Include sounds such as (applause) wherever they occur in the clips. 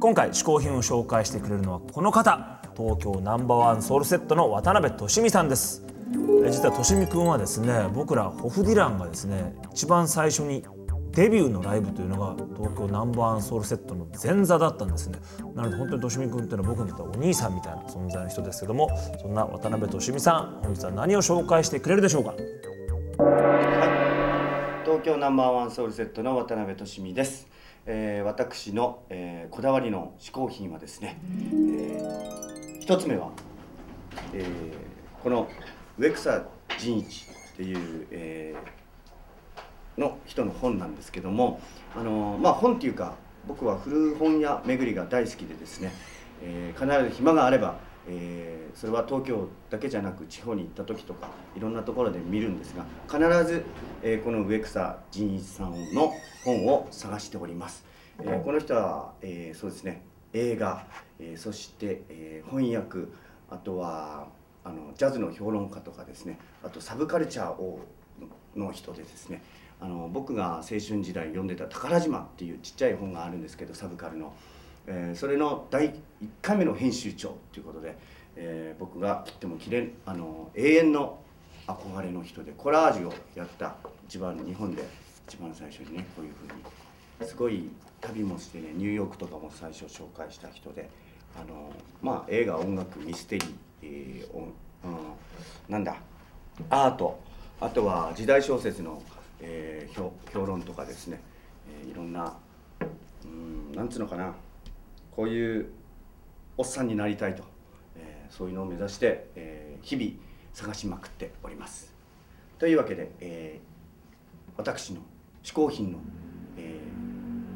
今回嗜好品を紹介してくれるのはこの方東京ナンバーワンソウルセットの渡辺俊美さんです。え実は俊美くんはですね僕らホフディランがですね一番最初にデビューのライブというのが東京ナンバーワンソウルセットの前座だったんですね。なので本当にとしみくんっていうのは僕にとってはお兄さんみたいな存在の人ですけどもそんな渡辺俊美さん本日は何を紹介してくれるでしょうか？はい。東京ナンバーワンソウルセットの渡辺俊美です、えー私の、えーこだわりの嗜好品はですね、えー一つ目は、えーこの植草仁一っていう、えーの人の本なんですけどもあのまあ本っていうか僕は古本屋巡りが大好きでですね、えー必ず暇があれば、えーそれは東京だけじゃなく地方に行った時とかいろんなところで見るんですが必ず、えーこの植草仁一さんの本を探しております、えーこの人は、えーそうですね。映画、えーそして、えー翻訳あとはあのジャズの評論家とかですね。あとサブカルチャーをの人でですね。あの僕が青春時代読んでた「宝島」っていうちっちゃい本があるんですけどサブカルの、えーそれの第1回目の編集長ということで、えー僕が切っても切れあの永遠の憧れの人でコラージュをやった一番日本で一番最初にねこういうふうにすごい旅もしてねニューヨークとかも最初紹介した人であのまあ映画音楽ミステリー、えー音うん、なんだアートあとは時代小説の、えー評評論とかですね、えーいろんなうんなんつうのかなこういうおっさんになりたいと、えーそういうのを目指して、えー日々探しまくっております。というわけで、えー私の嗜好品の、え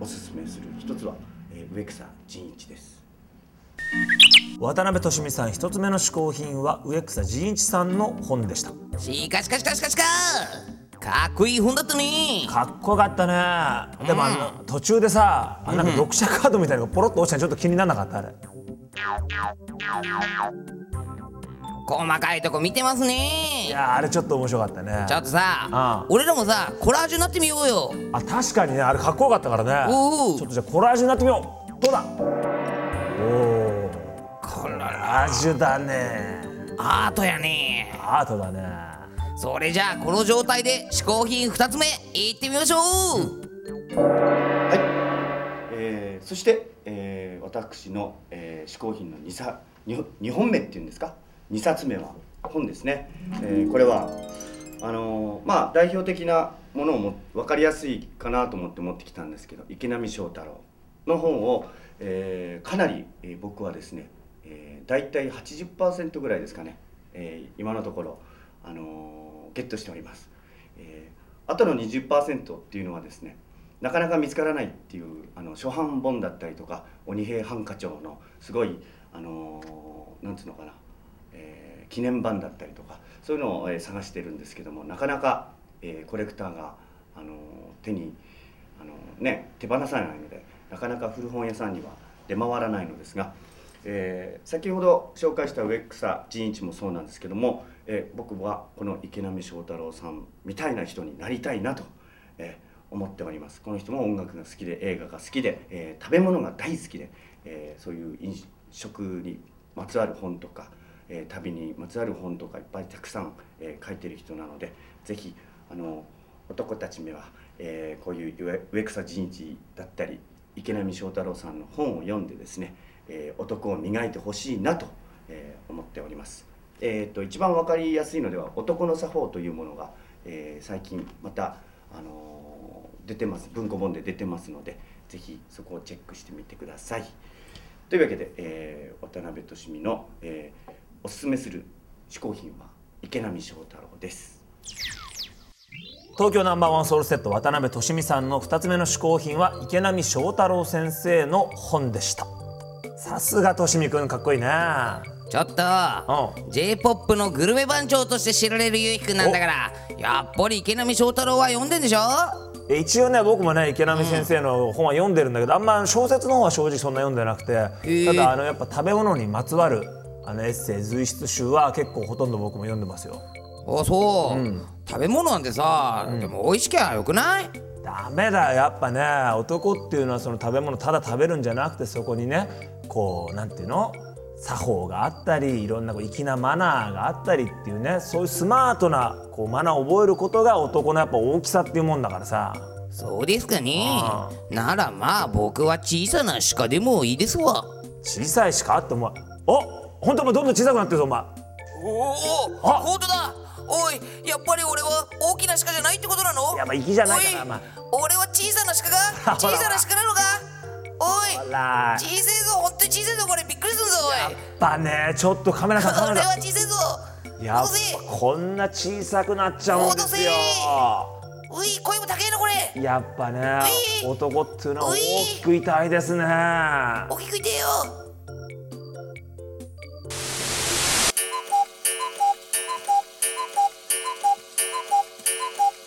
ーおすすめする一つは、えー植草仁一です。渡辺俊美さん一つ目の嗜好品は植草仁一さんの本でしたしかしかしかしかしかかっこいい本だったね。かっこよかったね。でもあの途中でさあなんか読者カードみたいなのがポロッと落ちたのちょっと気にならなかったあれ。細かいとこ見てますいねやあれちょっと面白かったね。ちょっとさああ俺らもさコラージュになってみようよ。あ確かにねあれかっこよかったからね。ちょっとじゃあコラージュになってみよう。どうだ？おおコラージュだね。アートやね。アートだねそれじゃあこの状態で嗜好品2つ目いってみましょう。はい、えーそして、えー私の、えー嗜好品の 2, さ 2, 2本目っていうんですか？2冊目は本ですね、えーこれはあのーまあ代表的なものをも分かりやすいかなと思って持ってきたんですけど池波正太郎の本を、えーかなり、えー僕はですね、えー、大体80%ぐらいですかね、えー今のところ、あのーゲットしております、えーあとの20%っていうのはですねなかなか見つからないっていうあの初版本だったりとか鬼平犯科帳のすごいあのーなんつうのかな、えー記念版だったりとかそういうのを、え探してるんですけどもなかなか、えーコレクターが、あのー手に、あのーね、手放さないのでなかなか古本屋さんには出回らないのですが、えー先ほど紹介した植草仁一もそうなんですけども、えー僕はこの池波正太郎さんみたいな人になりたいなと、えー思っておりますこの人も音楽が好きで映画が好きで、えー食べ物が大好きで、えそういう飲食にまつわる本とか、え旅にまつわる本とかいっぱいたくさん、え書いてる人なのでぜひあの男たちめは、えこういう植草仁一だったり池波正太郎さんの本を読んでですね、え男を磨いてほしいなと、え思っております。えー、と一番わかりやすいのでは「男の作法」というものが、えー最近また、あのー出てます文庫本で出てますのでぜひそこをチェックしてみてください。というわけで、えー渡辺俊美の、えーおすすめする嗜好品は池波正太郎です。東京ナンバーワンソウルセット渡辺俊美さんの2つ目の嗜好品は池波正太郎先生の本でしたさすがとしみくんかっこいいねちょっとう J-POP のグルメ番長として知られるゆうひくんなんだからやっぱり池波正太郎は読んでんでしょ？え一応ね僕もね池波先生の本は読んでるんだけど、あんま小説の方は正直そんな読んでなくて、ーただあのやっぱ食べ物にまつわるあのエッセイ随筆集は結構ほとんど僕も読んでますよ。あそう、食べ物なんてさ、でも美味しきゃよくない？ダメだよやっぱね。男っていうのはその食べ物ただ食べるんじゃなくてそこにねこうなんていうの？作法があったりいろんなこう粋なマナーがあったりっていうねそういうスマートなこうマナーを覚えることが男のやっぱ大きさっていうもんだからさ。そうですかね。あならまあ僕は小さな鹿でもいいですわ。小さいしかあってお前お本当お前どんどん小さくなってるぞお前。おおあ。本当だ。おいやっぱり俺は大きな鹿じゃないってことなの？いやまあ粋じゃないからおいまあ。俺は小さな鹿が (laughs) 小さな鹿なのか？ら小さいぞ本当に小さいぞこれ。びっくりするぞおい。やっぱねちょっとカメラさんカメ俺ラさは小さいぞ。んやっぱこんな小さくなっちゃうんですよ。うい声も高いのこれ。やっぱね男っていうのは大きくいたいですね。大きく言ってよ